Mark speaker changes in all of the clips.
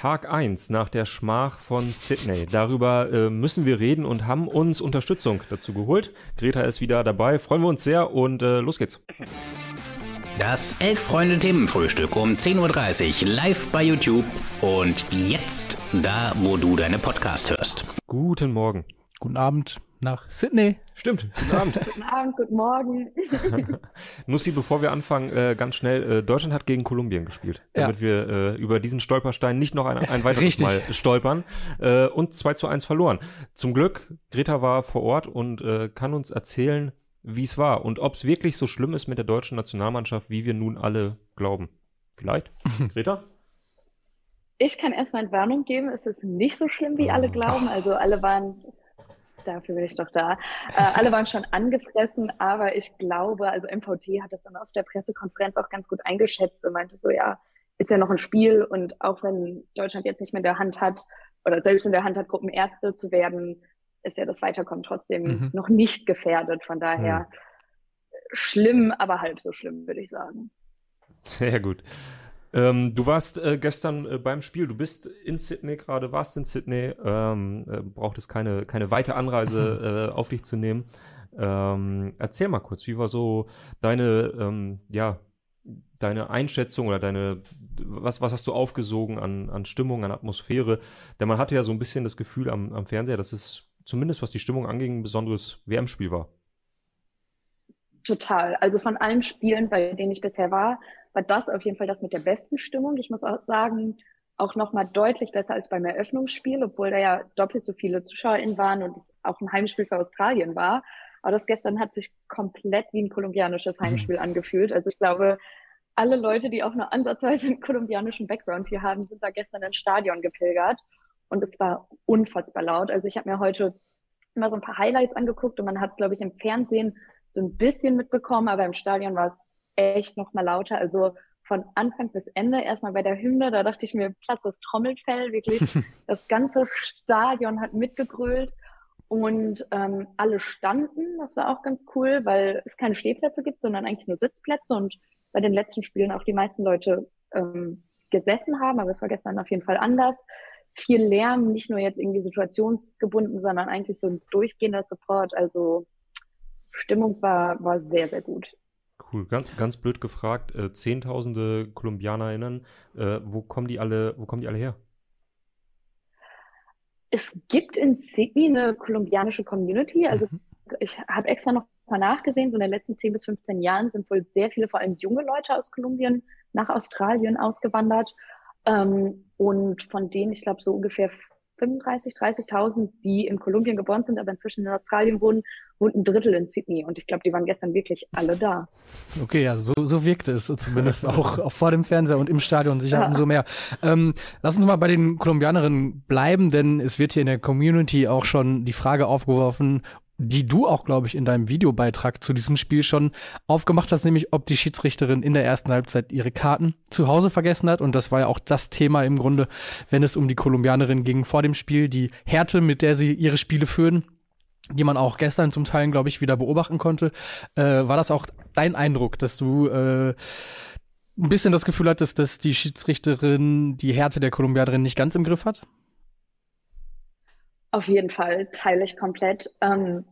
Speaker 1: Tag 1 nach der Schmach von Sydney. Darüber äh, müssen wir reden und haben uns Unterstützung dazu geholt. Greta ist wieder dabei, freuen wir uns sehr und äh, los geht's.
Speaker 2: Das Elf-Freunde-Themenfrühstück um 10.30 Uhr live bei YouTube und jetzt da, wo du deine Podcast hörst.
Speaker 1: Guten Morgen.
Speaker 3: Guten Abend nach Sydney.
Speaker 1: Stimmt, guten Abend.
Speaker 4: guten Abend, guten Morgen.
Speaker 1: Nussi, bevor wir anfangen, äh, ganz schnell, äh, Deutschland hat gegen Kolumbien gespielt, damit ja. wir äh, über diesen Stolperstein nicht noch ein, ein weiteres
Speaker 3: Richtig.
Speaker 1: Mal stolpern äh, und 2 zu 1 verloren. Zum Glück, Greta war vor Ort und äh, kann uns erzählen, wie es war und ob es wirklich so schlimm ist mit der deutschen Nationalmannschaft, wie wir nun alle glauben. Vielleicht? Greta?
Speaker 4: Ich kann erstmal Entwarnung geben, es ist nicht so schlimm, wie alle glauben. Also alle waren, dafür bin ich doch da, äh, alle waren schon angefressen, aber ich glaube, also MVT hat das dann auf der Pressekonferenz auch ganz gut eingeschätzt und meinte so, ja, ist ja noch ein Spiel und auch wenn Deutschland jetzt nicht mehr in der Hand hat oder selbst in der Hand hat, Gruppenerste zu werden, ist ja das Weiterkommen trotzdem mhm. noch nicht gefährdet. Von daher mhm. schlimm, aber halb so schlimm, würde ich sagen.
Speaker 1: Sehr gut. Ähm, du warst äh, gestern äh, beim Spiel, du bist in Sydney gerade, warst in Sydney, ähm, äh, brauchtest keine, keine weite Anreise äh, auf dich zu nehmen. Ähm, erzähl mal kurz, wie war so deine, ähm, ja, deine Einschätzung oder deine, was, was hast du aufgesogen an, an Stimmung, an Atmosphäre? Denn man hatte ja so ein bisschen das Gefühl am, am Fernseher, dass es zumindest was die Stimmung anging, ein besonderes WM-Spiel war.
Speaker 4: Total. Also von allen Spielen, bei denen ich bisher war, war das auf jeden Fall das mit der besten Stimmung. Ich muss auch sagen, auch nochmal deutlich besser als beim Eröffnungsspiel, obwohl da ja doppelt so viele ZuschauerInnen waren und es auch ein Heimspiel für Australien war. Aber das gestern hat sich komplett wie ein kolumbianisches mhm. Heimspiel mhm. angefühlt. Also ich glaube, alle Leute, die auch nur ansatzweise einen kolumbianischen Background hier haben, sind da gestern ins Stadion gepilgert und es war unfassbar laut. Also ich habe mir heute immer so ein paar Highlights angeguckt und man hat es, glaube ich, im Fernsehen so ein bisschen mitbekommen, aber im Stadion war es echt noch mal lauter. Also von Anfang bis Ende erstmal bei der Hymne, da dachte ich mir, Platz das Trommelfell, wirklich. das ganze Stadion hat mitgegrölt und ähm, alle standen. Das war auch ganz cool, weil es keine Stehplätze gibt, sondern eigentlich nur Sitzplätze und bei den letzten Spielen auch die meisten Leute ähm, gesessen haben, aber es war gestern auf jeden Fall anders viel Lärm, nicht nur jetzt irgendwie situationsgebunden, sondern eigentlich so ein durchgehender Support. Also Stimmung war, war sehr, sehr gut.
Speaker 1: Cool, ganz, ganz blöd gefragt, äh, Zehntausende KolumbianerInnen, äh, wo kommen die alle, wo kommen die alle her?
Speaker 4: Es gibt in Sydney eine kolumbianische Community. Also mhm. ich habe extra noch mal nachgesehen, so in den letzten 10 bis 15 Jahren sind wohl sehr viele, vor allem junge Leute aus Kolumbien nach Australien ausgewandert. Ähm, und von denen, ich glaube, so ungefähr 35, 30.000, die in Kolumbien geboren sind, aber inzwischen in Australien wohnen, wohnt ein Drittel in Sydney. Und ich glaube, die waren gestern wirklich alle da.
Speaker 3: Okay, ja, so, so wirkte es zumindest auch, auch vor dem Fernseher und im Stadion sicher ja. umso mehr. Ähm, lass uns mal bei den Kolumbianerinnen bleiben, denn es wird hier in der Community auch schon die Frage aufgeworfen, die du auch, glaube ich, in deinem Videobeitrag zu diesem Spiel schon aufgemacht hast, nämlich ob die Schiedsrichterin in der ersten Halbzeit ihre Karten zu Hause vergessen hat. Und das war ja auch das Thema im Grunde, wenn es um die Kolumbianerin ging vor dem Spiel, die Härte, mit der sie ihre Spiele führen die man auch gestern zum Teil, glaube ich, wieder beobachten konnte. Äh, war das auch dein Eindruck, dass du äh, ein bisschen das Gefühl hattest, dass die Schiedsrichterin die Härte der Kolumbianerin nicht ganz im Griff hat?
Speaker 4: Auf jeden Fall, teile ich komplett. Ähm,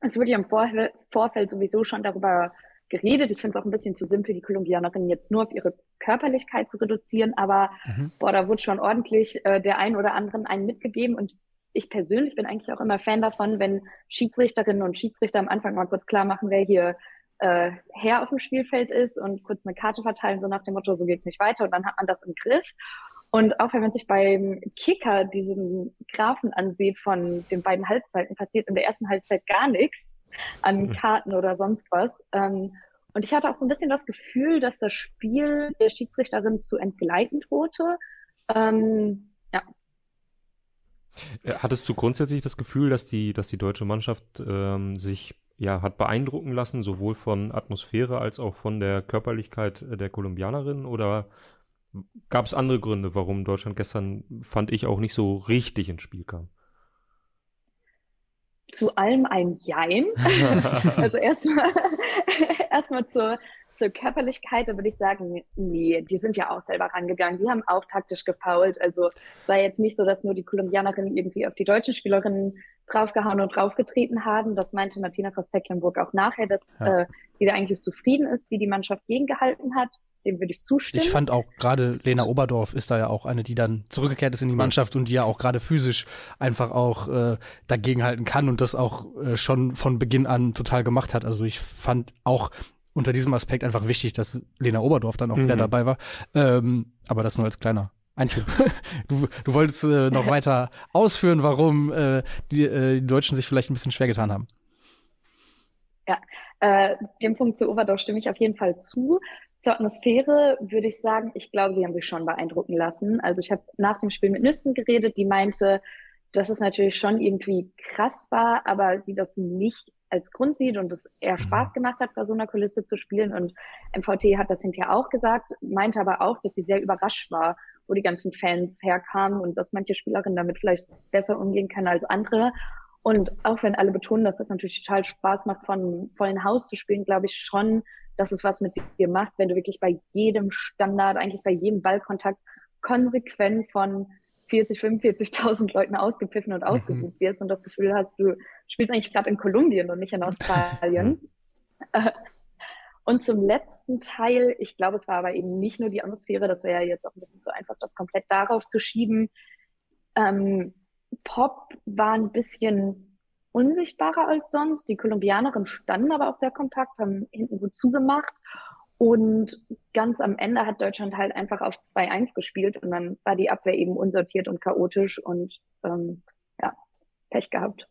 Speaker 4: es wurde ja im Vor Vorfeld sowieso schon darüber geredet. Ich finde es auch ein bisschen zu simpel, die Kolumbianerin jetzt nur auf ihre Körperlichkeit zu reduzieren, aber mhm. boah, da wurde schon ordentlich äh, der einen oder anderen einen mitgegeben und ich persönlich bin eigentlich auch immer Fan davon, wenn Schiedsrichterinnen und Schiedsrichter am Anfang mal kurz klar machen, wer hier äh, Herr auf dem Spielfeld ist und kurz eine Karte verteilen, so nach dem Motto, so geht's nicht weiter und dann hat man das im Griff. Und auch wenn man sich beim Kicker diesen Graphen ansieht von den beiden Halbzeiten, passiert in der ersten Halbzeit gar nichts an mhm. Karten oder sonst was. Ähm, und ich hatte auch so ein bisschen das Gefühl, dass das Spiel der Schiedsrichterin zu entgleiten drohte. Ähm, ja.
Speaker 1: Äh, hattest du grundsätzlich das Gefühl, dass die, dass die deutsche Mannschaft ähm, sich ja, hat beeindrucken lassen, sowohl von Atmosphäre als auch von der Körperlichkeit der Kolumbianerin? Oder Gab es andere Gründe, warum Deutschland gestern, fand ich, auch nicht so richtig ins Spiel kam?
Speaker 4: Zu allem ein Jein. also erstmal erstmal zur, zur Körperlichkeit, da würde ich sagen, nee, die sind ja auch selber rangegangen. Die haben auch taktisch gefault. Also es war jetzt nicht so, dass nur die Kolumbianerinnen irgendwie auf die deutschen Spielerinnen draufgehauen und draufgetreten haben. Das meinte Martina Voss-Tecklenburg auch nachher, dass ja. äh, sie da eigentlich zufrieden ist, wie die Mannschaft gegengehalten hat. Dem würde ich zustimmen.
Speaker 3: Ich fand auch gerade Lena Oberdorf ist da ja auch eine, die dann zurückgekehrt ist in die Mannschaft und die ja auch gerade physisch einfach auch äh, dagegenhalten kann und das auch äh, schon von Beginn an total gemacht hat. Also ich fand auch unter diesem Aspekt einfach wichtig, dass Lena Oberdorf dann auch mhm. wieder dabei war. Ähm, aber das nur als kleiner Einschub. Du, du wolltest äh, noch weiter ausführen, warum äh, die, äh, die Deutschen sich vielleicht ein bisschen schwer getan haben.
Speaker 4: Ja, äh, dem Punkt zu Oberdorf stimme ich auf jeden Fall zu. Zur Atmosphäre würde ich sagen, ich glaube, sie haben sich schon beeindrucken lassen. Also ich habe nach dem Spiel mit Nüsten geredet, die meinte, dass es natürlich schon irgendwie krass war, aber sie das nicht als Grund sieht und es eher mhm. Spaß gemacht hat, bei so einer Kulisse zu spielen. Und MVT hat das hinterher auch gesagt, meinte aber auch, dass sie sehr überrascht war, wo die ganzen Fans herkamen und dass manche Spielerinnen damit vielleicht besser umgehen können als andere. Und auch wenn alle betonen, dass das natürlich total Spaß macht, von vollen Haus zu spielen, glaube ich schon, dass es was mit dir macht, wenn du wirklich bei jedem Standard, eigentlich bei jedem Ballkontakt konsequent von 40, 45.000 Leuten ausgepfiffen und mhm. ausgebucht wirst und das Gefühl hast, du spielst eigentlich gerade in Kolumbien und nicht in Australien. und zum letzten Teil, ich glaube, es war aber eben nicht nur die Atmosphäre, das wäre ja jetzt auch ein bisschen zu einfach, das komplett darauf zu schieben. Ähm, Pop war ein bisschen unsichtbarer als sonst. Die Kolumbianerinnen standen aber auch sehr kompakt, haben hinten gut zugemacht. Und ganz am Ende hat Deutschland halt einfach auf 2-1 gespielt und dann war die Abwehr eben unsortiert und chaotisch und ähm, ja, Pech gehabt.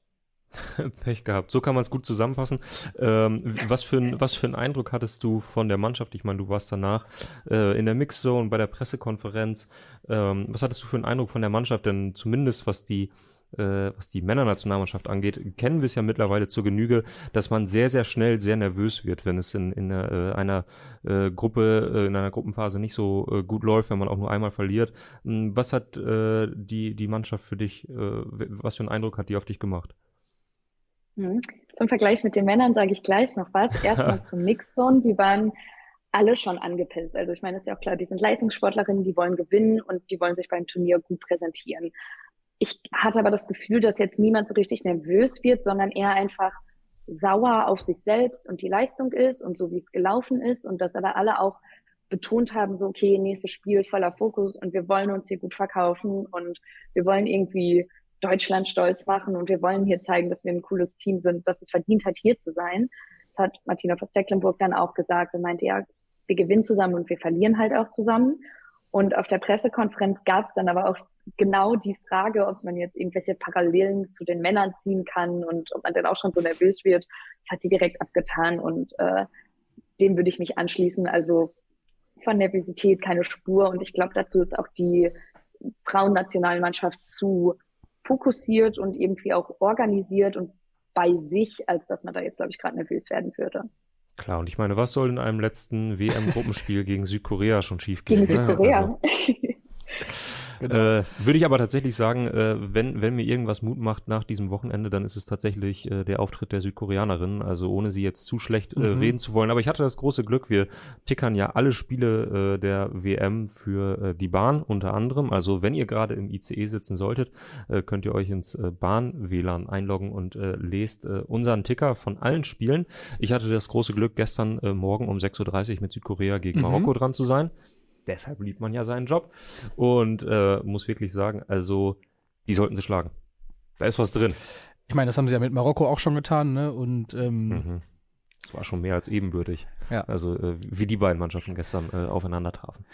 Speaker 1: Pech gehabt. So kann man es gut zusammenfassen. Ähm, was, für ein, was für einen Eindruck hattest du von der Mannschaft? Ich meine, du warst danach äh, in der Mixzone bei der Pressekonferenz. Ähm, was hattest du für einen Eindruck von der Mannschaft? Denn zumindest was die äh, was die Männernationalmannschaft angeht, kennen wir es ja mittlerweile zur Genüge, dass man sehr, sehr schnell sehr nervös wird, wenn es in, in äh, einer äh, Gruppe, äh, in einer Gruppenphase nicht so gut läuft, wenn man auch nur einmal verliert. Hm, was hat die, die Mannschaft für dich, was für einen Eindruck hat die auf dich gemacht?
Speaker 4: Mhm. Zum Vergleich mit den Männern sage ich gleich noch was. Erstmal zum Mixzone, die waren alle schon angepisst. Also ich meine, ist ja auch klar, die sind Leistungssportlerinnen, die wollen gewinnen und die wollen sich beim Turnier gut präsentieren. Ich hatte aber das Gefühl, dass jetzt niemand so richtig nervös wird, sondern eher einfach sauer auf sich selbst und die Leistung ist und so wie es gelaufen ist und dass aber alle auch betont haben, so okay, nächstes Spiel voller Fokus und wir wollen uns hier gut verkaufen und wir wollen irgendwie Deutschland stolz machen und wir wollen hier zeigen, dass wir ein cooles Team sind, dass es verdient hat, hier zu sein. Das hat Martina von Stecklenburg dann auch gesagt und meinte, ja, wir gewinnen zusammen und wir verlieren halt auch zusammen. Und auf der Pressekonferenz gab es dann aber auch genau die Frage, ob man jetzt irgendwelche Parallelen zu den Männern ziehen kann und ob man dann auch schon so nervös wird. Das hat sie direkt abgetan und äh, dem würde ich mich anschließen. Also von Nervosität keine Spur. Und ich glaube, dazu ist auch die Frauennationalmannschaft zu fokussiert und irgendwie auch organisiert und bei sich, als dass man da jetzt, glaube ich, gerade nervös werden würde.
Speaker 1: Klar, und ich meine, was soll in einem letzten WM-Gruppenspiel gegen Südkorea schon schiefgehen?
Speaker 4: Gegen ne? Südkorea.
Speaker 1: Also, Genau. Äh, Würde ich aber tatsächlich sagen, äh, wenn, wenn mir irgendwas Mut macht nach diesem Wochenende, dann ist es tatsächlich äh, der Auftritt der Südkoreanerin. Also ohne sie jetzt zu schlecht äh, mhm. reden zu wollen. Aber ich hatte das große Glück, wir tickern ja alle Spiele äh, der WM für äh, die Bahn unter anderem. Also wenn ihr gerade im ICE sitzen solltet, äh, könnt ihr euch ins äh, Bahn-WLAN einloggen und äh, lest äh, unseren Ticker von allen Spielen. Ich hatte das große Glück, gestern äh, Morgen um 6.30 Uhr mit Südkorea gegen mhm. Marokko dran zu sein deshalb liebt man ja seinen Job. Und äh, muss wirklich sagen, also die sollten sie schlagen. Da ist was drin.
Speaker 3: Ich meine, das haben sie ja mit Marokko auch schon getan, ne? Und ähm, mhm.
Speaker 1: Das war schon mehr als ebenbürtig. Ja. Also äh, wie die beiden Mannschaften gestern äh, aufeinander trafen.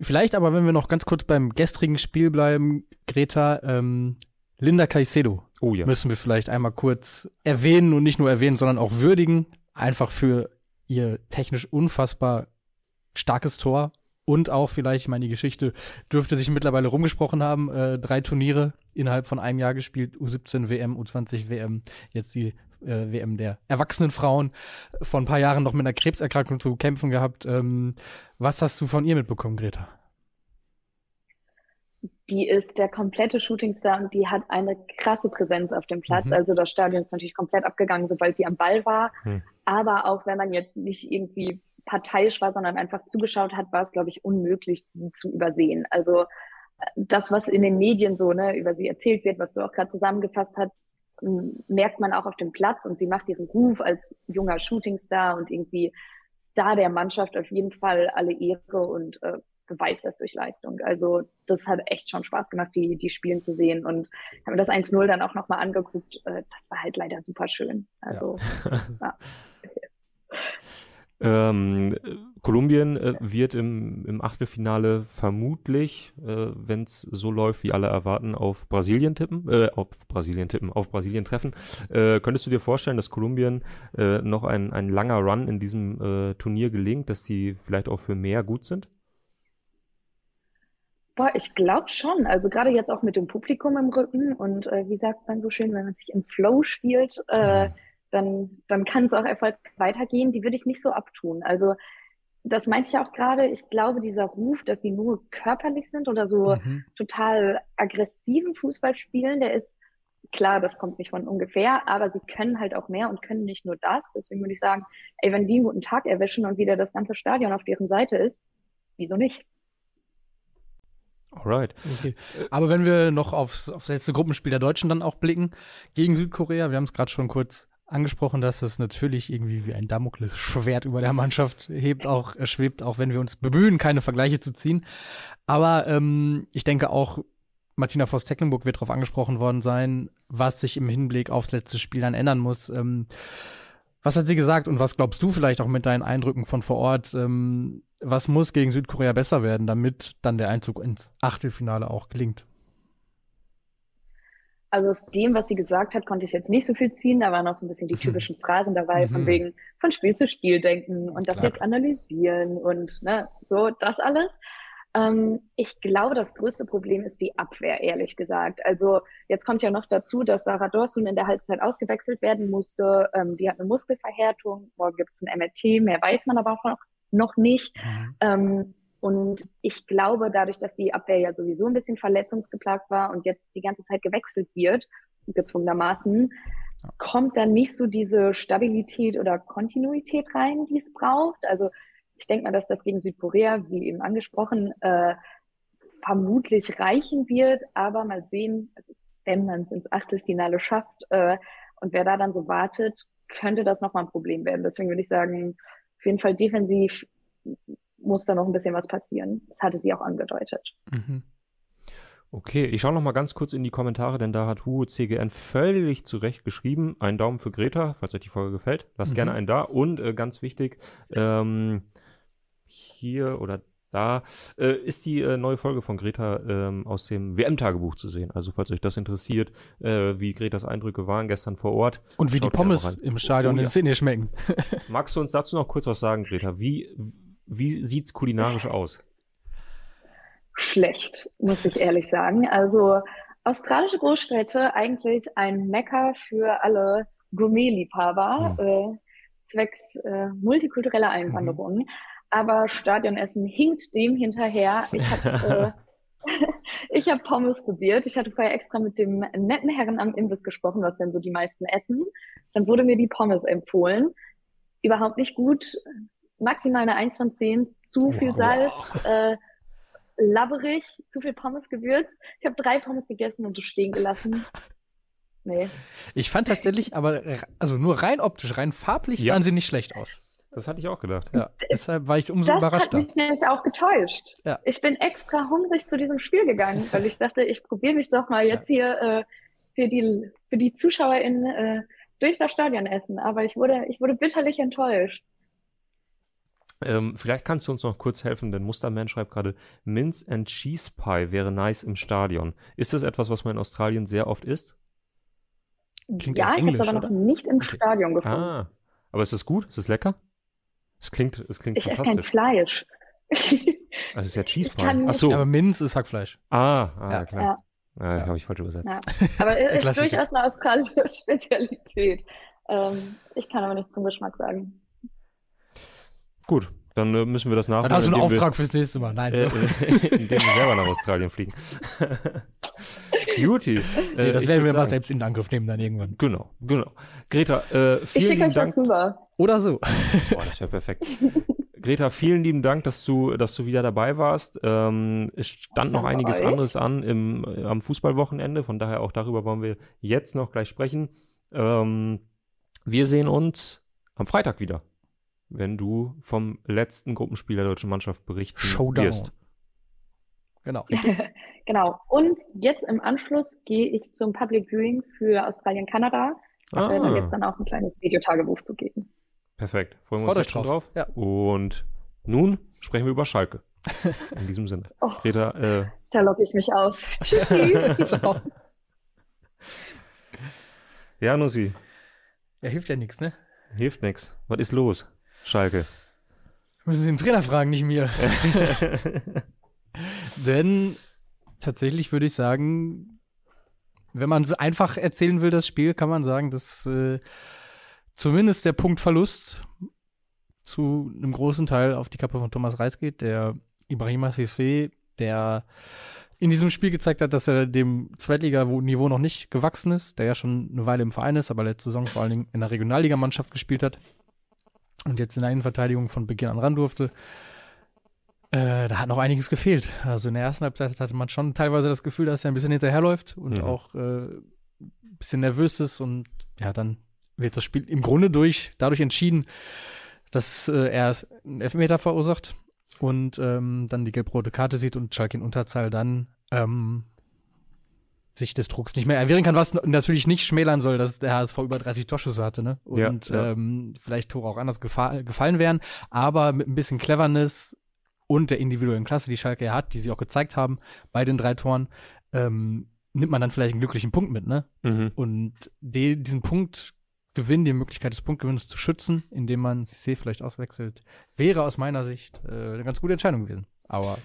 Speaker 3: Vielleicht aber, wenn wir noch ganz kurz beim gestrigen Spiel bleiben, Greta, ähm, Linda Caicedo oh, ja. müssen wir vielleicht einmal kurz erwähnen und nicht nur erwähnen, sondern auch würdigen. Einfach für ihr technisch unfassbar starkes Tor und auch vielleicht, ich meine, die Geschichte dürfte sich mittlerweile rumgesprochen haben. Äh, drei Turniere innerhalb von einem Jahr gespielt, U17 WM, U20 WM, jetzt die äh, WM der erwachsenen Frauen. Vor ein paar Jahren noch mit einer Krebserkrankung zu kämpfen gehabt. Ähm, was hast du von ihr mitbekommen, Greta?
Speaker 4: Die ist der komplette Shootingstar und die hat eine krasse Präsenz auf dem Platz. Mhm. Also das Stadion ist natürlich komplett abgegangen, sobald die am Ball war. Mhm. Aber auch wenn man jetzt nicht irgendwie parteiisch war, sondern einfach zugeschaut hat, war es, glaube ich, unmöglich, die zu übersehen. Also äh, das, was in den Medien so ne, über sie erzählt wird, was du auch gerade zusammengefasst hast, merkt man auch auf dem Platz und sie macht diesen Ruf als junger Shootingstar und irgendwie Star der Mannschaft auf jeden Fall alle Ehre und äh, beweist das durch Leistung. Also das hat echt schon Spaß gemacht, die, die Spielen zu sehen. Und habe mir das 1-0 dann auch nochmal angeguckt. Äh, das war halt leider super schön. Also ja. ja.
Speaker 1: Ähm, Kolumbien äh, wird im, im Achtelfinale vermutlich, äh, wenn es so läuft, wie alle erwarten, auf Brasilien tippen, äh, auf Brasilien tippen, auf Brasilien treffen. Äh, könntest du dir vorstellen, dass Kolumbien äh, noch ein, ein langer Run in diesem äh, Turnier gelingt, dass sie vielleicht auch für mehr gut sind?
Speaker 4: Boah, ich glaube schon. Also gerade jetzt auch mit dem Publikum im Rücken und äh, wie sagt man so schön, wenn man sich im Flow spielt, äh, mhm dann, dann kann es auch erfolgreich weitergehen. Die würde ich nicht so abtun. Also das meinte ich auch gerade. Ich glaube, dieser Ruf, dass sie nur körperlich sind oder so mhm. total aggressiven Fußball spielen, der ist klar, das kommt nicht von ungefähr, aber sie können halt auch mehr und können nicht nur das. Deswegen würde ich sagen, ey, wenn die einen guten Tag erwischen und wieder das ganze Stadion auf deren Seite ist, wieso nicht?
Speaker 3: Alright. Okay. Aber wenn wir noch aufs, aufs letzte Gruppenspiel der Deutschen dann auch blicken, gegen Südkorea, wir haben es gerade schon kurz angesprochen, dass es natürlich irgendwie wie ein Damoklesschwert über der Mannschaft hebt, auch äh, schwebt, auch wenn wir uns bemühen, keine Vergleiche zu ziehen. Aber ähm, ich denke auch, Martina Voss-Tecklenburg wird darauf angesprochen worden sein, was sich im Hinblick aufs letzte Spiel dann ändern muss. Ähm, was hat sie gesagt und was glaubst du vielleicht auch mit deinen Eindrücken von vor Ort? Ähm, was muss gegen Südkorea besser werden, damit dann der Einzug ins Achtelfinale auch gelingt?
Speaker 4: Also aus dem, was sie gesagt hat, konnte ich jetzt nicht so viel ziehen. Da waren auch so ein bisschen die typischen Phrasen dabei, mhm. von wegen von Spiel zu Spiel denken und das Klar. jetzt analysieren und ne, so das alles. Ähm, ich glaube, das größte Problem ist die Abwehr, ehrlich gesagt. Also jetzt kommt ja noch dazu, dass Sarah Dorsun in der Halbzeit ausgewechselt werden musste. Ähm, die hat eine Muskelverhärtung. Morgen gibt es ein MRT, mehr weiß man aber auch noch, noch nicht. Mhm. Ähm, und ich glaube, dadurch, dass die Abwehr ja sowieso ein bisschen verletzungsgeplagt war und jetzt die ganze Zeit gewechselt wird, gezwungenermaßen, kommt dann nicht so diese Stabilität oder Kontinuität rein, die es braucht. Also ich denke mal, dass das gegen Südkorea, wie eben angesprochen, äh, vermutlich reichen wird. Aber mal sehen, wenn man es ins Achtelfinale schafft äh, und wer da dann so wartet, könnte das nochmal ein Problem werden. Deswegen würde ich sagen, auf jeden Fall defensiv muss da noch ein bisschen was passieren. Das hatte sie auch angedeutet. Mhm.
Speaker 1: Okay, ich schaue noch mal ganz kurz in die Kommentare, denn da hat Hugo CGN völlig zu Recht geschrieben. Einen Daumen für Greta, falls euch die Folge gefällt. Lasst mhm. gerne einen da. Und äh, ganz wichtig, ähm, hier oder da äh, ist die äh, neue Folge von Greta ähm, aus dem WM-Tagebuch zu sehen. Also falls euch das interessiert, äh, wie Gretas Eindrücke waren gestern vor Ort.
Speaker 3: Und wie die Pommes im Stadion oh, in Sydney schmecken.
Speaker 1: Magst du uns dazu noch kurz was sagen, Greta? Wie, wie sieht's kulinarisch aus?
Speaker 4: Schlecht, muss ich ehrlich sagen. Also australische Großstädte eigentlich ein Mecker für alle Gourmet-Liebhaber, mhm. äh, zwecks äh, multikultureller Einwanderung. Mhm. Aber Stadionessen hinkt dem hinterher. Ich habe äh, ich habe Pommes probiert. Ich hatte vorher extra mit dem netten Herren am Imbiss gesprochen, was denn so die meisten essen. Dann wurde mir die Pommes empfohlen. Überhaupt nicht gut maximal eine 1 von 10, zu viel wow. Salz, äh, labberig, zu viel Pommes gewürzt. Ich habe drei Pommes gegessen und so stehen gelassen. Nee.
Speaker 3: Ich fand tatsächlich, aber also nur rein optisch, rein farblich ja. sahen sie nicht schlecht aus.
Speaker 1: Das hatte ich auch gedacht.
Speaker 3: Ja, deshalb war ich umso das überraschter.
Speaker 4: Das hat mich nämlich auch getäuscht. Ja. Ich bin extra hungrig zu diesem Spiel gegangen, weil ich dachte, ich probiere mich doch mal jetzt hier äh, für die für die ZuschauerInnen äh, durch das Stadion essen. Aber ich wurde ich wurde bitterlich enttäuscht.
Speaker 1: Ähm, vielleicht kannst du uns noch kurz helfen, denn Musterman schreibt gerade, Mince and Cheese Pie wäre nice im Stadion. Ist das etwas, was man in Australien sehr oft isst?
Speaker 4: Klingt ja, ich habe es aber noch nicht im okay. Stadion gefunden. Ah,
Speaker 1: aber ist es gut? Ist es lecker? Es klingt, es klingt
Speaker 4: Ich esse kein Fleisch.
Speaker 1: also es ist ja Cheese Pie. Ach so.
Speaker 3: Aber Minze ist Hackfleisch.
Speaker 1: Ah, ah ja. klar. Ja. Ja. habe ich falsch übersetzt. Ja.
Speaker 4: Aber es ist durchaus eine australische Spezialität. Ähm, ich kann aber nichts zum Geschmack sagen.
Speaker 1: Gut, dann äh, müssen wir das nachholen.
Speaker 3: Dann hast du einen Auftrag wir, fürs nächste Mal. Nein. Äh,
Speaker 1: indem wir selber nach Australien fliegen. Beauty.
Speaker 3: Nee, das äh, werden wir sagen. mal selbst in Angriff nehmen dann irgendwann.
Speaker 1: Genau, genau. Greta, äh, vielen ich schicke euch Dank.
Speaker 4: was rüber.
Speaker 3: Oder so.
Speaker 1: Boah, das wäre perfekt. Greta, vielen lieben Dank, dass du, dass du wieder dabei warst. Ähm, es stand noch
Speaker 4: Danke
Speaker 1: einiges
Speaker 4: euch.
Speaker 1: anderes an im, äh, am Fußballwochenende, von daher auch darüber wollen wir jetzt noch gleich sprechen. Ähm, wir sehen uns am Freitag wieder, wenn du vom letzten Gruppenspiel der deutschen Mannschaft berichten
Speaker 3: Showdown.
Speaker 1: wirst.
Speaker 3: Genau.
Speaker 4: Genau. Und jetzt im Anschluss gehe ich zum Public Viewing für Australien-Kanada. Da wird
Speaker 1: Ah.
Speaker 4: jetzt dann auch ein kleines Videotagebuch zu geben.
Speaker 1: Perfekt. Freuen wir uns
Speaker 3: euch
Speaker 1: jetzt schon
Speaker 3: drauf.
Speaker 1: drauf.
Speaker 3: Ja.
Speaker 1: Und nun sprechen wir über Schalke. In diesem Sinne.
Speaker 4: Oh.
Speaker 1: Greta, äh,
Speaker 4: Da logge ich mich aus. Tschüssi.
Speaker 3: Ciao.
Speaker 1: ja, Nussi,
Speaker 3: Ja, hilft ja nichts, ne?
Speaker 1: hilft nix. Was ist los? Schalke.
Speaker 3: Müssen Sie den Trainer fragen, nicht mir. Denn tatsächlich würde ich sagen, wenn man es einfach erzählen will, das Spiel, kann man sagen, dass äh, zumindest der Punktverlust zu einem großen Teil auf die Kappe von Thomas Reis geht, der Ibrahima Sissé, der in diesem Spiel gezeigt hat, dass er dem Zweitliga-Niveau noch nicht gewachsen ist, der ja schon eine Weile im Verein ist, aber letzte Saison vor allen Dingen in der Regionalligamannschaft gespielt hat und jetzt in der Innenverteidigung von Beginn an ran durfte. Äh, da hat noch einiges gefehlt. Also in der ersten Halbzeit hatte man schon teilweise das Gefühl, dass er ein bisschen hinterherläuft und
Speaker 1: Mhm.
Speaker 3: auch äh, ein bisschen nervös ist und ja, dann wird das Spiel im Grunde durch dadurch entschieden, dass äh, er einen Elfmeter verursacht und ähm, dann die gelb-rote Karte sieht und Schalke in Unterzahl dann ähm, sich des Drucks nicht mehr erwehren kann, was natürlich nicht schmälern soll, dass der HSV über 30 Torschüsse hatte, ne?
Speaker 1: Ja,
Speaker 3: Und
Speaker 1: ja.
Speaker 3: Ähm, vielleicht Tore auch anders gefa gefallen wären, aber mit ein bisschen Cleverness und der individuellen Klasse, die Schalke ja hat, die sie auch gezeigt haben bei den drei Toren, ähm, nimmt man dann vielleicht einen glücklichen Punkt mit, ne?
Speaker 1: Mhm.
Speaker 3: Und die, diesen Punktgewinn, die Möglichkeit des Punktgewinns zu schützen, indem man Cissé vielleicht auswechselt, wäre aus meiner Sicht äh, eine ganz gute Entscheidung gewesen. Aber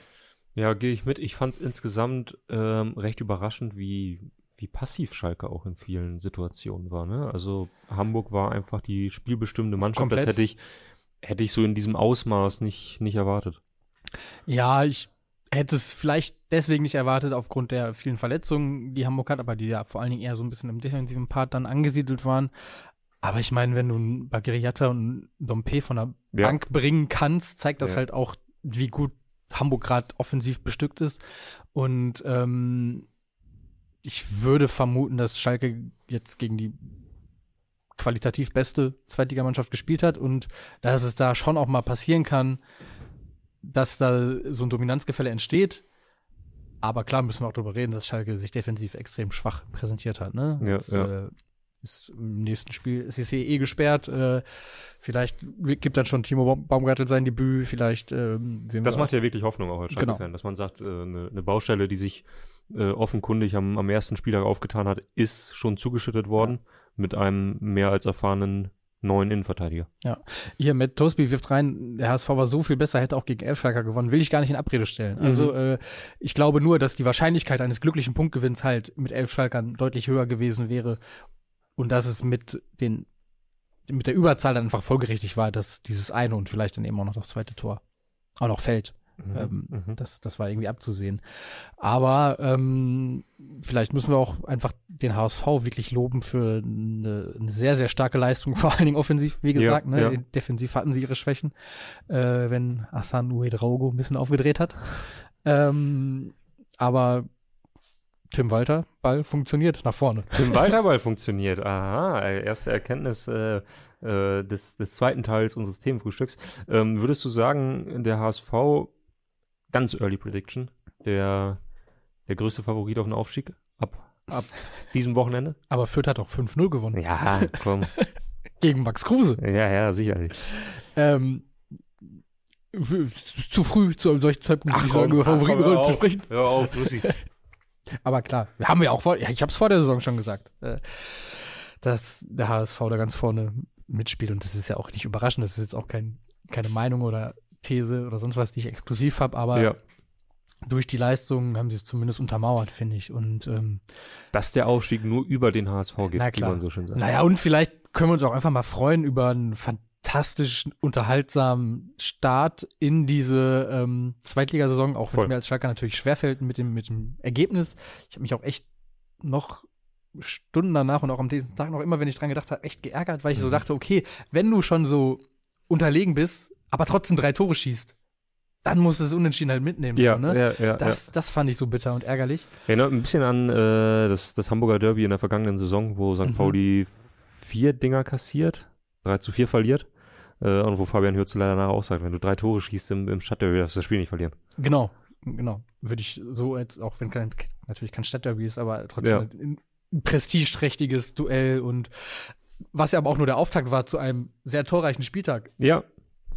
Speaker 1: Ja, gehe ich mit. Ich fand es insgesamt ähm, recht überraschend, wie, wie passiv Schalke auch in vielen Situationen war. Ne? Also Hamburg war einfach die spielbestimmende Mannschaft.
Speaker 3: Komplett.
Speaker 1: Das hätte ich, hätte ich so in diesem Ausmaß nicht, nicht erwartet.
Speaker 3: ja, ich hätte es vielleicht deswegen nicht erwartet, aufgrund der vielen Verletzungen, die Hamburg hat, aber die ja vor allen Dingen eher so ein bisschen im defensiven Part dann angesiedelt waren. Aber ich meine, wenn du einen Bagiriata und einen Dompe von der
Speaker 1: Ja.
Speaker 3: Bank bringen kannst, zeigt das
Speaker 1: Ja.
Speaker 3: halt auch, wie gut Hamburg gerade offensiv bestückt ist. Und ähm, ich würde vermuten, dass Schalke jetzt gegen die qualitativ beste Zweitligamannschaft gespielt hat und dass es da schon auch mal passieren kann, dass da so ein Dominanzgefälle entsteht. Aber klar müssen wir auch darüber reden, dass Schalke sich defensiv extrem schwach präsentiert hat. Ne?
Speaker 1: Ja,
Speaker 3: Jetzt,
Speaker 1: ja.
Speaker 3: Äh, ist im nächsten Spiel ist Cissé eh gesperrt. Äh, vielleicht gibt dann schon Timo Baum- Baumgartel sein Debüt. Vielleicht ähm, sehen
Speaker 1: Das
Speaker 3: wir
Speaker 1: macht ja wirklich Hoffnung auch als
Speaker 3: Genau.
Speaker 1: Schalke-Fan, dass man sagt, äh, eine, eine Baustelle, die sich äh, offenkundig am, am ersten Spieltag aufgetan hat, ist schon zugeschüttet worden mit einem mehr als erfahrenen neuen Innenverteidiger.
Speaker 3: Hier, Matt Tosby wirft rein, der HSV war so viel besser, hätte auch gegen Elfschalker gewonnen. Will ich gar nicht in Abrede stellen.
Speaker 1: Mhm.
Speaker 3: Also, äh, ich glaube nur, dass die Wahrscheinlichkeit eines glücklichen Punktgewinns halt mit Elfschalkern deutlich höher gewesen wäre. Und dass es mit den, mit der Überzahl dann einfach folgerichtig war, dass dieses eine und vielleicht dann eben auch noch das zweite Tor auch noch fällt. Ähm,
Speaker 1: Mhm.
Speaker 3: das, das war irgendwie abzusehen. Aber ähm, vielleicht müssen wir auch einfach den HSV wirklich loben für eine, eine sehr, sehr starke Leistung, vor allen Dingen offensiv, wie gesagt.
Speaker 1: Ja,
Speaker 3: ne?
Speaker 1: ja.
Speaker 3: Defensiv hatten sie ihre Schwächen, äh, wenn Hassan Uedraogo ein bisschen aufgedreht hat. Ähm, aber Tim Walter, Ball funktioniert nach vorne.
Speaker 1: Tim Walterball funktioniert. Aha, äh, erste Erkenntnis äh, äh, des, des zweiten Teils unseres Themenfrühstücks. Ähm, würdest du sagen, der HSV, ganz Early Prediction, der, der größte Favorit auf den Aufstieg ab, ab diesem Wochenende?
Speaker 3: Aber Fürth hat auch 5-0 gewonnen
Speaker 1: Ja, komm.
Speaker 3: gegen Max Kruse.
Speaker 1: ja, ja, sicherlich.
Speaker 3: Ähm, zu früh zu einem solchen Zeitpunkt, würde ich sagen, über
Speaker 1: ach, komm,
Speaker 3: Favoritenrollen zu sprechen.
Speaker 1: Hör auf, Lucy.
Speaker 3: Aber klar, wir haben ja auch vor, ja, ich habe es vor der Saison schon gesagt, äh, dass der HSV da ganz vorne mitspielt und das ist ja auch nicht überraschend, das ist jetzt auch kein, keine Meinung oder These oder sonst was, die ich exklusiv habe, aber
Speaker 1: ja.
Speaker 3: durch die Leistung haben sie es zumindest untermauert, finde ich. Und ähm,
Speaker 1: Dass der Aufstieg nur über den HSV geht, wie man so schön sagt.
Speaker 3: naja, und vielleicht können wir uns auch einfach mal freuen über einen fantastisch unterhaltsamen Start in diese ähm, Zweitligasaison, auch wenn mir als Schalker natürlich schwerfällt mit dem, mit dem Ergebnis. Ich habe mich auch echt noch Stunden danach und auch am nächsten Tag noch immer, wenn ich dran gedacht habe, echt geärgert, weil ich so
Speaker 1: Mhm.
Speaker 3: dachte, okay, wenn du schon so unterlegen bist, aber trotzdem drei Tore schießt, dann musst du es unentschieden halt mitnehmen.
Speaker 1: Ja,
Speaker 3: so, ne?
Speaker 1: ja, ja,
Speaker 3: das,
Speaker 1: ja.
Speaker 3: das fand ich so bitter und ärgerlich.
Speaker 1: Erinnert ein bisschen an äh, das, das Hamburger Derby in der vergangenen Saison, wo St.
Speaker 3: Mhm.
Speaker 1: Pauli vier Dinger kassiert, 3 zu 4 verliert. Äh, und wo Fabian Hürze leider nachher auch sagt, wenn du drei Tore schießt im, im Stadtderby, darfst du das Spiel nicht verlieren.
Speaker 3: Genau, genau. Würde ich so jetzt, auch wenn kein, natürlich kein Stadtderby ist, aber trotzdem ein, ein prestigeträchtiges Duell und was ja aber auch nur der Auftakt war zu einem sehr torreichen Spieltag.
Speaker 1: Ja,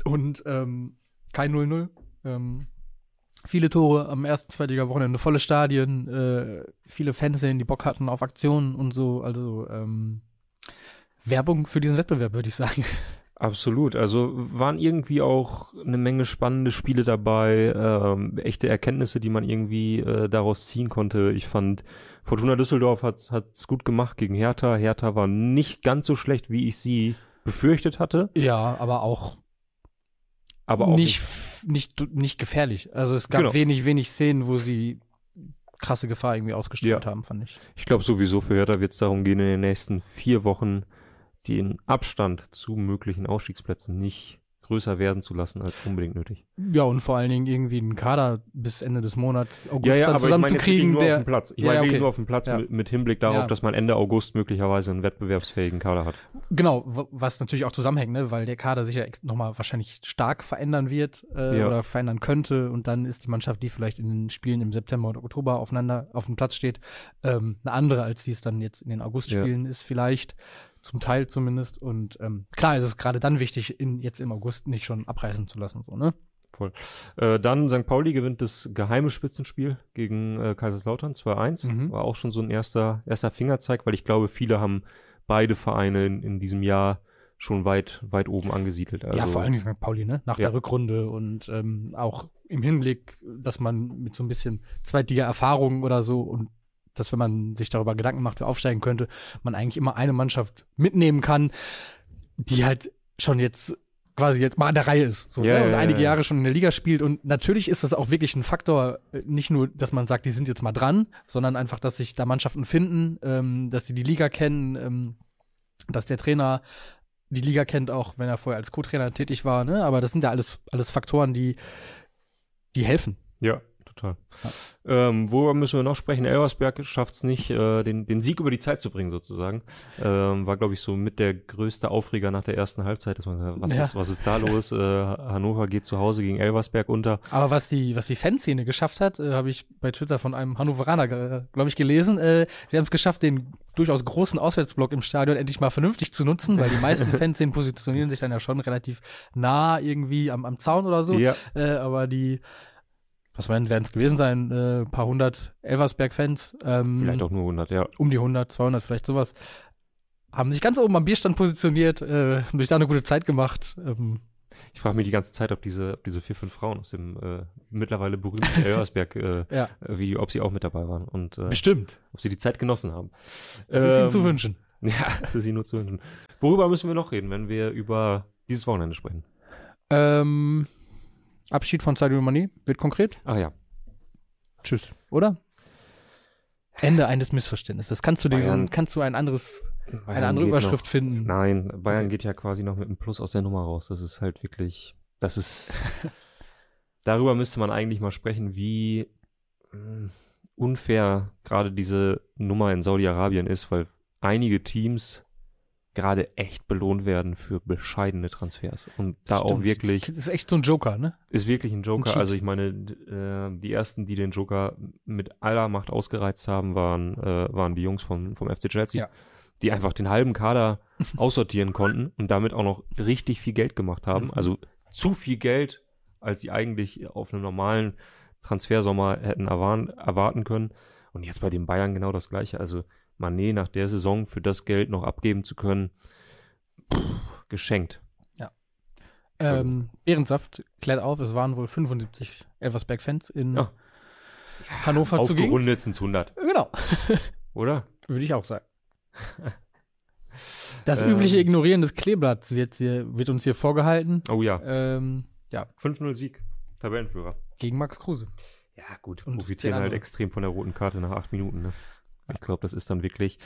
Speaker 3: Und ähm, kein 0-0. Ähm, viele Tore am ersten, zweitiger Wochenende, volle Stadien, äh, viele Fans, die Bock hatten auf Aktionen und so. Also ähm, Werbung für diesen Wettbewerb, würde ich sagen.
Speaker 1: Absolut. Also waren irgendwie auch eine Menge spannende Spiele dabei, ähm, echte Erkenntnisse, die man irgendwie äh, daraus ziehen konnte. Ich fand, Fortuna Düsseldorf hat es gut gemacht gegen Hertha. Hertha war nicht ganz so schlecht, wie ich sie befürchtet hatte,
Speaker 3: Ja, aber auch
Speaker 1: aber auch
Speaker 3: nicht, nicht, nicht gefährlich. Also es gab
Speaker 1: Genau.
Speaker 3: wenig, wenig Szenen, wo sie krasse Gefahr irgendwie ausgestrahlt
Speaker 1: Ja.
Speaker 3: haben, fand ich.
Speaker 1: Ich glaube sowieso für Hertha wird es darum gehen, in den nächsten vier Wochen den Abstand zu möglichen Ausstiegsplätzen nicht größer werden zu lassen als unbedingt nötig.
Speaker 3: Ja, und vor allen Dingen irgendwie einen Kader bis Ende des Monats August dann
Speaker 1: ich meine
Speaker 3: zusammenzukriegen,
Speaker 1: nur auf
Speaker 3: der
Speaker 1: dem Platz. Ich
Speaker 3: Ja,
Speaker 1: meine
Speaker 3: ja, okay.
Speaker 1: nur auf dem Platz
Speaker 3: Ja.
Speaker 1: mit, mit Hinblick darauf,
Speaker 3: Ja.
Speaker 1: dass man Ende August möglicherweise einen wettbewerbsfähigen Kader hat.
Speaker 3: Genau, was natürlich auch zusammenhängt, ne? weil der Kader sich ja nochmal wahrscheinlich stark verändern wird äh,
Speaker 1: Ja.
Speaker 3: oder verändern könnte und dann ist die Mannschaft, die vielleicht in den Spielen im September und Oktober aufeinander auf dem Platz steht, ähm, eine andere, als die es dann jetzt in den Augustspielen ist vielleicht, zum Teil zumindest und ähm, klar ist es gerade dann wichtig, in, jetzt im August nicht schon abreißen zu lassen, so, ne?
Speaker 1: Voll. Äh, dann St. Pauli gewinnt das geheime Spitzenspiel gegen äh, Kaiserslautern 2-1.
Speaker 3: Mhm.
Speaker 1: War auch schon so ein erster, erster Fingerzeig, weil ich glaube, viele haben beide Vereine in, in diesem Jahr schon weit, weit oben angesiedelt. Also,
Speaker 3: ja, vor allem St. Pauli, ne? Nach
Speaker 1: Ja.
Speaker 3: der Rückrunde und ähm, auch im Hinblick, dass man mit so ein bisschen Zweitliga-Erfahrung oder so und dass, wenn man sich darüber Gedanken macht, wer aufsteigen könnte, man eigentlich immer eine Mannschaft mitnehmen kann, die halt schon jetzt quasi jetzt mal an der Reihe ist. So,
Speaker 1: Ja,
Speaker 3: ne? Und
Speaker 1: ja,
Speaker 3: einige
Speaker 1: ja.
Speaker 3: Jahre schon in der Liga spielt. Und natürlich ist das auch wirklich ein Faktor, äh, nicht nur, dass man sagt, die sind jetzt mal dran, sondern einfach, dass sich da Mannschaften finden, ähm, dass sie die Liga kennen, ähm, dass der Trainer die Liga kennt, auch wenn er vorher als Co-Trainer tätig war, ne? Aber das sind ja alles, alles Faktoren, die, die helfen.
Speaker 1: Ja, total. Ähm, worüber müssen wir noch sprechen? Elversberg schafft es nicht, äh, den, den Sieg über die Zeit zu bringen, sozusagen. Ähm, war, glaube ich, so mit der größte Aufreger nach der ersten Halbzeit, dass man sagt, was,
Speaker 3: Ja.
Speaker 1: ist, was ist da los? Äh, Hannover geht zu Hause gegen Elversberg unter.
Speaker 3: Aber was die, was die Fanszene geschafft hat, äh, habe ich bei Twitter von einem Hannoveraner, glaube ich, gelesen. Äh, die haben es geschafft, den durchaus großen Auswärtsblock im Stadion endlich mal vernünftig zu nutzen, weil die meisten Fanszenen positionieren sich dann ja schon relativ nah irgendwie am, am Zaun oder so.
Speaker 1: Ja,
Speaker 3: Äh, aber die, was werden es gewesen sein, äh, ein paar hundert Elversberg-Fans, ähm,
Speaker 1: vielleicht auch nur 100, ja.
Speaker 3: um die 100, 200, vielleicht sowas, haben sich ganz oben am Bierstand positioniert, äh, haben sich da eine gute Zeit gemacht. Ähm,
Speaker 1: Ich frage mich die ganze Zeit, ob diese, ob diese vier, fünf Frauen aus dem äh, mittlerweile berühmten Elversberg-Video, äh,
Speaker 3: ja,
Speaker 1: Video, ob sie auch mit dabei waren und äh,
Speaker 3: bestimmt.
Speaker 1: ob sie die Zeit genossen haben.
Speaker 3: Das ist ihnen
Speaker 1: Ähm,
Speaker 3: zu wünschen.
Speaker 1: Ja, das ist ihnen nur zu wünschen. Worüber müssen wir noch reden, wenn wir über dieses Wochenende sprechen?
Speaker 3: Ähm, Abschied von Sadio Mané wird konkret.
Speaker 1: Ach ja,
Speaker 3: Tschüss. Oder? Ende eines Missverständnisses. Kannst du
Speaker 1: Bayern-
Speaker 3: kannst du ein anderes,
Speaker 1: Bayern
Speaker 3: eine andere Überschrift
Speaker 1: Noch,
Speaker 3: finden.
Speaker 1: nein, Bayern geht ja quasi noch mit einem Plus aus der Nummer raus. Das ist halt wirklich, das ist, darüber müsste man eigentlich mal sprechen, wie mh, unfair gerade diese Nummer in Saudi-Arabien ist, weil einige Teams gerade echt belohnt werden für bescheidene Transfers. Und da auch
Speaker 3: Stimmt.
Speaker 1: wirklich,
Speaker 3: Das ist echt so ein Joker, ne?
Speaker 1: ist wirklich ein Joker.
Speaker 3: Cheat.
Speaker 1: Also ich meine, äh, die ersten, die den Joker mit aller Macht ausgereizt haben, waren, äh, waren die Jungs vom, vom FC Chelsea,
Speaker 3: Ja.
Speaker 1: die einfach den halben Kader aussortieren konnten und damit auch noch richtig viel Geld gemacht haben.
Speaker 3: Mhm.
Speaker 1: Also zu viel Geld, als sie eigentlich auf einem normalen Transfersommer hätten erwarten können. Und jetzt bei den Bayern genau das Gleiche. Also Mané nach der Saison für das Geld noch abgeben zu können, pff, geschenkt.
Speaker 3: Ähm, Ehrensaft klärt auf, es waren wohl 75 Elversberg-Fans in
Speaker 1: Ja.
Speaker 3: Hannover zugegen.
Speaker 1: Aufgerundet sind 100,
Speaker 3: Genau,
Speaker 1: oder?
Speaker 3: würde ich auch sagen. Das
Speaker 1: Ähm.
Speaker 3: übliche Ignorieren des Kleeblatts wird, hier, wird uns hier vorgehalten.
Speaker 1: Oh ja,
Speaker 3: Ähm, ja,
Speaker 1: 5-0 Sieg, Tabellenführer.
Speaker 3: gegen Max Kruse.
Speaker 1: Ja, gut.
Speaker 3: Und
Speaker 1: Profitieren halt extrem von der roten Karte nach acht Minuten. Ne? Ich glaube, das ist dann wirklich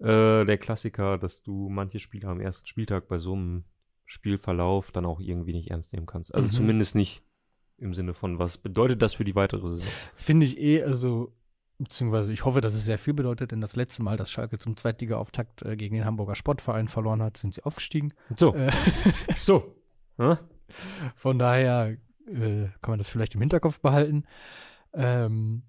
Speaker 1: äh, der Klassiker, dass du manche Spieler am ersten Spieltag bei so einem Spielverlauf dann auch irgendwie nicht ernst nehmen kannst. Also
Speaker 3: Mhm.
Speaker 1: zumindest nicht im Sinne von, was bedeutet das für die weitere Saison?
Speaker 3: Finde ich eh, also, beziehungsweise ich hoffe, dass es sehr viel bedeutet, denn das letzte Mal, dass Schalke zum Zweitliga-Auftakt äh, gegen den Hamburger Sportverein verloren hat, sind sie aufgestiegen.
Speaker 1: So,
Speaker 3: Äh,
Speaker 1: so.
Speaker 3: Von daher äh, kann man das vielleicht im Hinterkopf behalten. Ähm,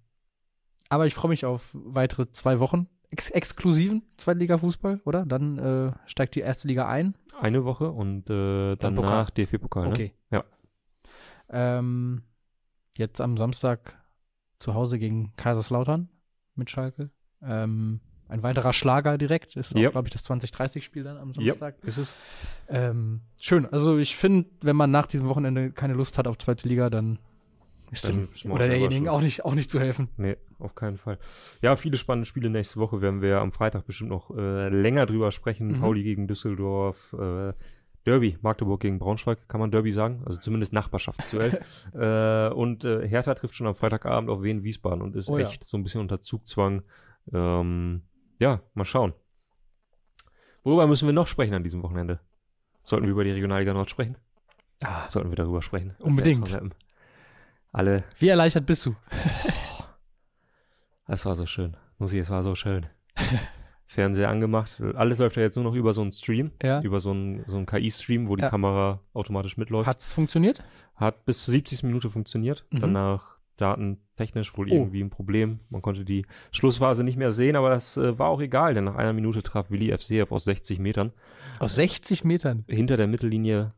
Speaker 3: aber ich freue mich auf weitere zwei Wochen ex exklusiven Zweitliga-Fußball, oder? Dann äh, steigt die erste Liga ein.
Speaker 1: Eine Woche und äh, danach DFB-Pokal, ne?
Speaker 3: Okay.
Speaker 1: Ja.
Speaker 3: Ähm, jetzt am Samstag zu Hause gegen Kaiserslautern mit Schalke. Ähm, ein weiterer Schlager direkt. Ist
Speaker 1: Ja.
Speaker 3: glaube ich, das 2030-Spiel dann am Samstag.
Speaker 1: ist es.
Speaker 3: Ähm, schön. Also ich finde, wenn man nach diesem Wochenende keine Lust hat auf zweite Liga, dann ist
Speaker 1: Dann
Speaker 3: dem oder derjenigen auch nicht, auch nicht zu helfen.
Speaker 1: Nee, auf keinen Fall. Ja, viele spannende Spiele nächste Woche werden wir am Freitag bestimmt noch äh, länger drüber sprechen.
Speaker 3: Mhm.
Speaker 1: Pauli gegen Düsseldorf, äh, Derby, Magdeburg gegen Braunschweig, kann man Derby sagen, also zumindest Nachbarschaftsduell. äh, und äh, Hertha trifft schon am Freitagabend auf Wien Wiesbaden und ist
Speaker 3: Oh ja.
Speaker 1: echt so ein bisschen unter Zugzwang. Ähm, ja, mal schauen. Worüber müssen wir noch sprechen an diesem Wochenende? Sollten wir über die Regionalliga Nord sprechen?
Speaker 3: Ah,
Speaker 1: Sollten wir darüber sprechen?
Speaker 3: Unbedingt.
Speaker 1: ist der SV Meppen. Alle
Speaker 3: wie erleichtert bist du?
Speaker 1: Es war so schön. Muss ich, es war so schön. Fernseher angemacht. Alles läuft ja jetzt nur noch über so einen Stream.
Speaker 3: Ja.
Speaker 1: Über so einen, so einen KI-Stream, wo die
Speaker 3: Ja.
Speaker 1: Kamera automatisch mitläuft. Hat,
Speaker 3: Hat's funktioniert?
Speaker 1: bis zur 70. Minute funktioniert.
Speaker 3: Mhm.
Speaker 1: Danach datentechnisch wohl
Speaker 3: Oh.
Speaker 1: irgendwie ein Problem. Man konnte die Schlussphase nicht mehr sehen, aber das äh, war auch egal, denn nach einer Minute traf Willi FCF aus 60 Metern
Speaker 3: Aus 60 Metern.
Speaker 1: hinter der Mittellinie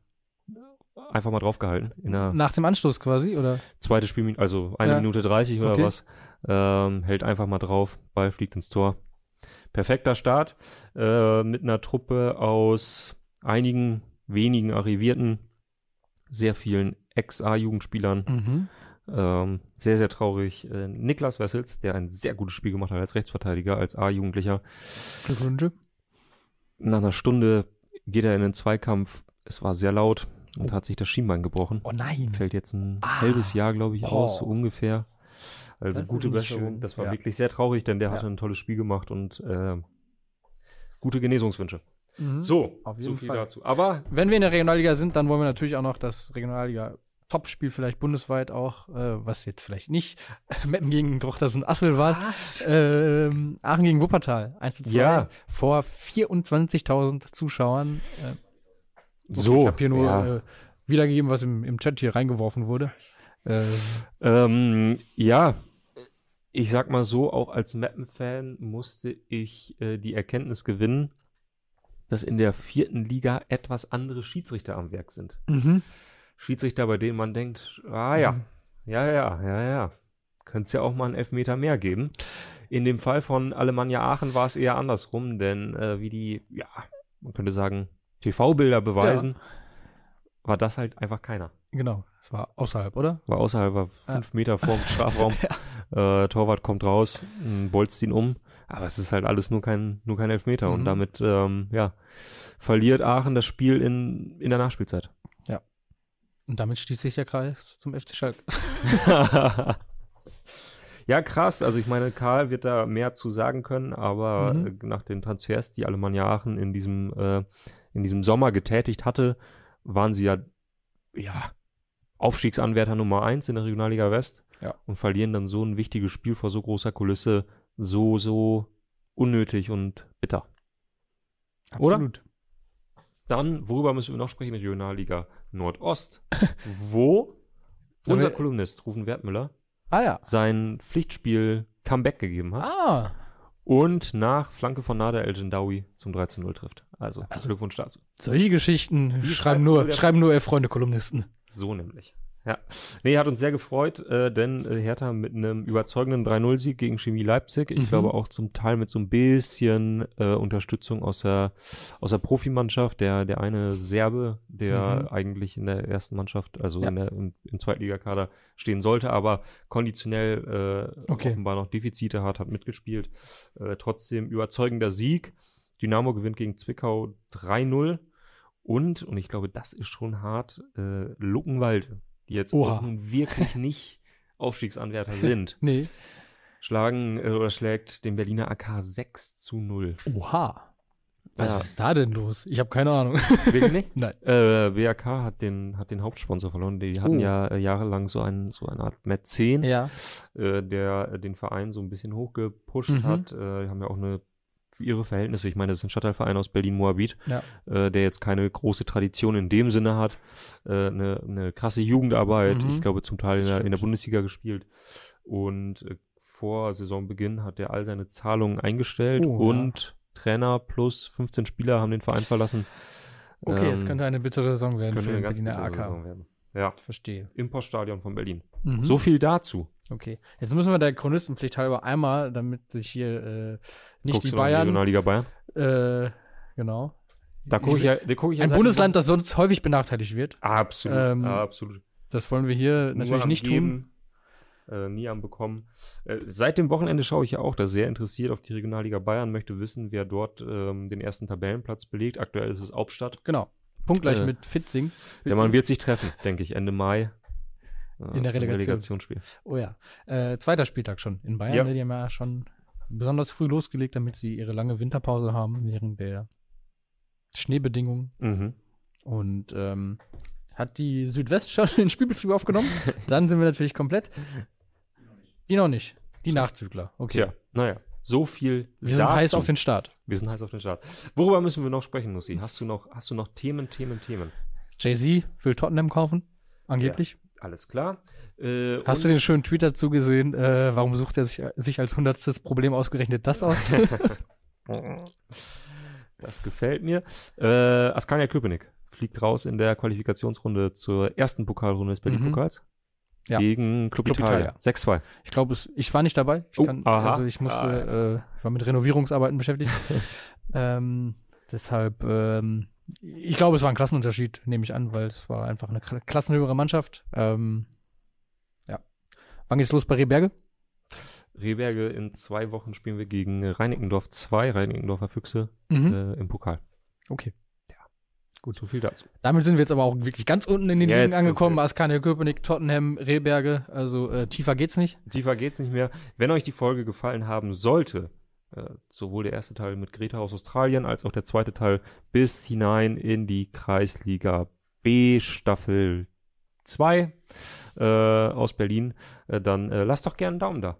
Speaker 1: einfach mal draufgehalten. In der
Speaker 3: Nach dem Anstoß quasi, oder?
Speaker 1: zweite Spielminute, also eine
Speaker 3: Ja.
Speaker 1: Minute 30 oder
Speaker 3: Okay.
Speaker 1: was. Ähm, hält einfach mal drauf, Ball fliegt ins Tor. Perfekter Start äh, mit einer Truppe aus einigen wenigen Arrivierten, sehr vielen Ex-A-Jugendspielern.
Speaker 3: Mhm.
Speaker 1: Ähm, sehr, sehr traurig. Äh, Niklas Wessels, der ein sehr gutes Spiel gemacht hat als Rechtsverteidiger, als A-Jugendlicher.
Speaker 3: Glückwünsche.
Speaker 1: Nach einer Stunde geht er in den Zweikampf. Es war sehr laut und hat sich das Schienbein gebrochen.
Speaker 3: Oh nein.
Speaker 1: Fällt jetzt ein
Speaker 3: Ah.
Speaker 1: halbes Jahr, glaube ich, aus, so
Speaker 3: Oh.
Speaker 1: ungefähr. Also
Speaker 3: Das
Speaker 1: gute Besserung. Das war
Speaker 3: Ja.
Speaker 1: wirklich sehr traurig, denn der
Speaker 3: Ja.
Speaker 1: hatte ein tolles Spiel gemacht und äh, gute Genesungswünsche.
Speaker 3: Mhm.
Speaker 1: So,
Speaker 3: Auf
Speaker 1: so
Speaker 3: jeden
Speaker 1: viel
Speaker 3: Fall.
Speaker 1: dazu. Aber
Speaker 3: Wenn wir in der Regionalliga sind, dann wollen wir natürlich auch noch das Regionalliga-Topspiel vielleicht bundesweit auch, äh, was jetzt vielleicht nicht Meppen gegen Drochtersen Assel war. Ähm, Aachen gegen Wuppertal, 1 zu 2.
Speaker 1: Ja.
Speaker 3: Vor 24.000 Zuschauern. Äh, okay,
Speaker 1: so,
Speaker 3: Ich habe hier nur
Speaker 1: ja.
Speaker 3: äh, wiedergegeben, was im, im Chat hier reingeworfen wurde. Äh,
Speaker 1: Ähm, ja, ich sag mal so, auch als Mappen-Fan musste ich äh, die Erkenntnis gewinnen, dass in der vierten Liga etwas andere Schiedsrichter am Werk sind.
Speaker 3: mhm.
Speaker 1: Schiedsrichter, bei denen man denkt, ah ja,
Speaker 3: Mhm.
Speaker 1: ja, ja, ja, ja, könnte es ja auch mal einen Elfmeter mehr geben. In dem Fall von Alemannia Aachen war es eher andersrum, denn äh, wie die, ja, man könnte sagen, TV-Bilder beweisen, war das halt einfach keiner.
Speaker 3: Genau, das war außerhalb, oder?
Speaker 1: War außerhalb, war fünf Meter vorm Strafraum. äh, Torwart kommt raus, bolzt ihn um. Aber es ist halt alles nur kein, nur kein Elfmeter.
Speaker 3: Mhm.
Speaker 1: Und damit, ähm, ja, verliert Aachen das Spiel in, in der Nachspielzeit.
Speaker 3: Und damit schließt sich der Kreis zum FC Schalke.
Speaker 1: ja, krass. Also ich meine, Karl wird da mehr zu sagen können, aber
Speaker 3: Mhm.
Speaker 1: äh, nach den Transfers, die Alemannia Aachen in diesem, äh, in diesem Sommer getätigt hatte, waren sie ja, ja, Aufstiegsanwärter Nummer eins in der Regionalliga West
Speaker 3: Ja.
Speaker 1: und verlieren dann so ein wichtiges Spiel vor so großer Kulisse so, so unnötig und bitter. Oder?
Speaker 3: Absolut.
Speaker 1: Dann, worüber müssen wir noch sprechen? Regionalliga Nordost, wo unser Kolumnist Rufen Wertmüller
Speaker 3: Ah ja.
Speaker 1: sein Pflichtspiel Comeback gegeben hat
Speaker 3: Ah,
Speaker 1: und nach Flanke von Nader El Gendawi zum 3 zu 0 trifft. Also,
Speaker 3: Also-
Speaker 1: Glückwunsch dazu.
Speaker 3: solche Geschichten
Speaker 1: Wie schreibt
Speaker 3: schreiben nur, schreiben nur Freunde-Kolumnisten.
Speaker 1: So nämlich. Ja. Nee, hat uns sehr gefreut, äh, denn äh, Hertha mit einem überzeugenden 3-0-Sieg gegen Chemie Leipzig. Ich
Speaker 3: Mhm.
Speaker 1: glaube auch zum Teil mit so ein bisschen äh, Unterstützung aus der, aus der Profimannschaft. Der, der eine Serbe, der
Speaker 3: Mhm.
Speaker 1: eigentlich in der ersten Mannschaft, also
Speaker 3: Ja.
Speaker 1: in der, im, im Zweitligakader stehen sollte, aber konditionell äh,
Speaker 3: Okay.
Speaker 1: offenbar noch Defizite hat, hat mitgespielt. Äh, trotzdem überzeugender Sieg. Dynamo gewinnt gegen Zwickau 3-0. Und, und ich glaube, das ist schon hart, äh, Luckenwald, die jetzt nun wirklich nicht Aufstiegsanwärter sind,
Speaker 3: Nee.
Speaker 1: schlagen äh, oder schlägt den Berliner AK 6 zu 0.
Speaker 3: Oha. Was
Speaker 1: Ja.
Speaker 3: ist da denn los? Ich habe keine Ahnung.
Speaker 1: Wegen nicht?
Speaker 3: Nein.
Speaker 1: Äh, BRK hat den, hat den Hauptsponsor verloren. Die hatten
Speaker 3: Oh.
Speaker 1: ja äh, jahrelang so, einen, so eine Art Mäzen,
Speaker 3: Ja.
Speaker 1: äh, der äh, den Verein so ein bisschen hochgepusht
Speaker 3: Mhm.
Speaker 1: hat. Äh, die haben ja auch eine für ihre Verhältnisse, ich meine, das ist ein Stadtteilverein aus Berlin-Moabit,
Speaker 3: Ja.
Speaker 1: äh, der jetzt keine große Tradition in dem Sinne hat. Äh, eine, eine krasse Jugendarbeit,
Speaker 3: Mhm.
Speaker 1: ich glaube zum Teil in der, in der. Bundesliga gespielt. Und äh, vor Saisonbeginn hat er all seine Zahlungen eingestellt
Speaker 3: Oh, ja.
Speaker 1: und Trainer plus 15 Spieler haben den Verein verlassen.
Speaker 3: Okay, es
Speaker 1: Ähm,
Speaker 3: könnte eine bittere Saison werden für den Berliner AK.
Speaker 1: Werden. Ja,
Speaker 3: Verstehe.
Speaker 1: im Poststadion von Berlin.
Speaker 3: Mhm.
Speaker 1: So viel dazu.
Speaker 3: Okay. Jetzt müssen wir der Chronistenpflicht halber einmal, damit sich hier äh, nicht
Speaker 1: Guckst
Speaker 3: die Bayern.
Speaker 1: Regionalliga Bayern?
Speaker 3: Äh, genau.
Speaker 1: Da gucke ich ja, da guck ich
Speaker 3: Ein Bundesland, das sonst häufig benachteiligt wird.
Speaker 1: Absolut,
Speaker 3: Ähm,
Speaker 1: absolut.
Speaker 3: Das wollen wir hier
Speaker 1: Nur
Speaker 3: natürlich nicht tun.
Speaker 1: Geben, Äh, nie am Bekommen. Äh, seit dem Wochenende schaue ich ja auch da sehr interessiert auf die Regionalliga Bayern, möchte wissen, wer dort ähm, den ersten Tabellenplatz belegt. Aktuell ist es Hauptstadt.
Speaker 3: Genau. Punktgleich
Speaker 1: Äh,
Speaker 3: mit Fitzing.
Speaker 1: Der Mann wird sich treffen, denke ich, Ende Mai. Äh,
Speaker 3: In der Relegation.
Speaker 1: Relegationsspiel.
Speaker 3: Oh ja. Äh, zweiter Spieltag schon in Bayern.
Speaker 1: Ja.
Speaker 3: Die haben ja schon besonders früh losgelegt, damit sie ihre lange Winterpause haben während der Schneebedingungen.
Speaker 1: Mhm.
Speaker 3: Und ähm, hat die Südwest schon den Spielbetrieb aufgenommen? Dann sind wir natürlich komplett. Die noch nicht. Die Nachzügler. Okay.
Speaker 1: Tja, naja. So viel
Speaker 3: Wir sind
Speaker 1: dazu.
Speaker 3: heiß auf den Start.
Speaker 1: Wir sind heiß auf den Start. Worüber müssen wir noch sprechen, Nussi? Hast du noch, hast du noch Themen, Themen, Themen?
Speaker 3: Jay-Z will Tottenham kaufen. Angeblich.
Speaker 1: Alles klar. Äh,
Speaker 3: Hast du den schönen Tweet dazu gesehen? Äh, warum sucht er sich, sich als hundertstes Problem ausgerechnet das aus?
Speaker 1: Das gefällt mir. Äh, Askania Köpenick fliegt raus in der Qualifikationsrunde zur ersten Pokalrunde des Berlin-Pokals.
Speaker 3: Mhm. Ja.
Speaker 1: Gegen Club,
Speaker 3: Club
Speaker 1: Italia.
Speaker 3: Italia.
Speaker 1: 6-2.
Speaker 3: Ich glaube, ich war nicht dabei. Ich
Speaker 1: Oh,
Speaker 3: kann, also ich musste, äh, ich war mit Renovierungsarbeiten beschäftigt. ähm, deshalb, ähm, ich glaube, es war ein Klassenunterschied, nehme ich an, weil es war einfach eine kla- klassenhöhere Mannschaft. Ähm, ja. Wann geht's los bei Rehberge?
Speaker 1: Rehberge, in zwei Wochen spielen wir gegen Reinickendorf 2, Reinickendorfer Füchse,
Speaker 3: Mhm.
Speaker 1: äh, im Pokal.
Speaker 3: Okay.
Speaker 1: Gut, so viel dazu.
Speaker 3: Damit sind wir jetzt aber auch wirklich ganz unten in den Ligen angekommen. Askania Köpenick, Tottenham, Rehberge. Also äh, tiefer geht's nicht.
Speaker 1: Tiefer geht's nicht mehr. Wenn euch die Folge gefallen haben sollte, sowohl der erste Teil mit Greta aus Australien als auch der zweite Teil bis hinein in die Kreisliga B Staffel 2 äh, aus Berlin, äh, dann äh, lasst doch gerne einen Daumen da.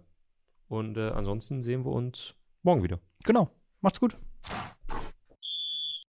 Speaker 1: Und äh, ansonsten sehen wir uns morgen wieder.
Speaker 3: Genau. Macht's gut.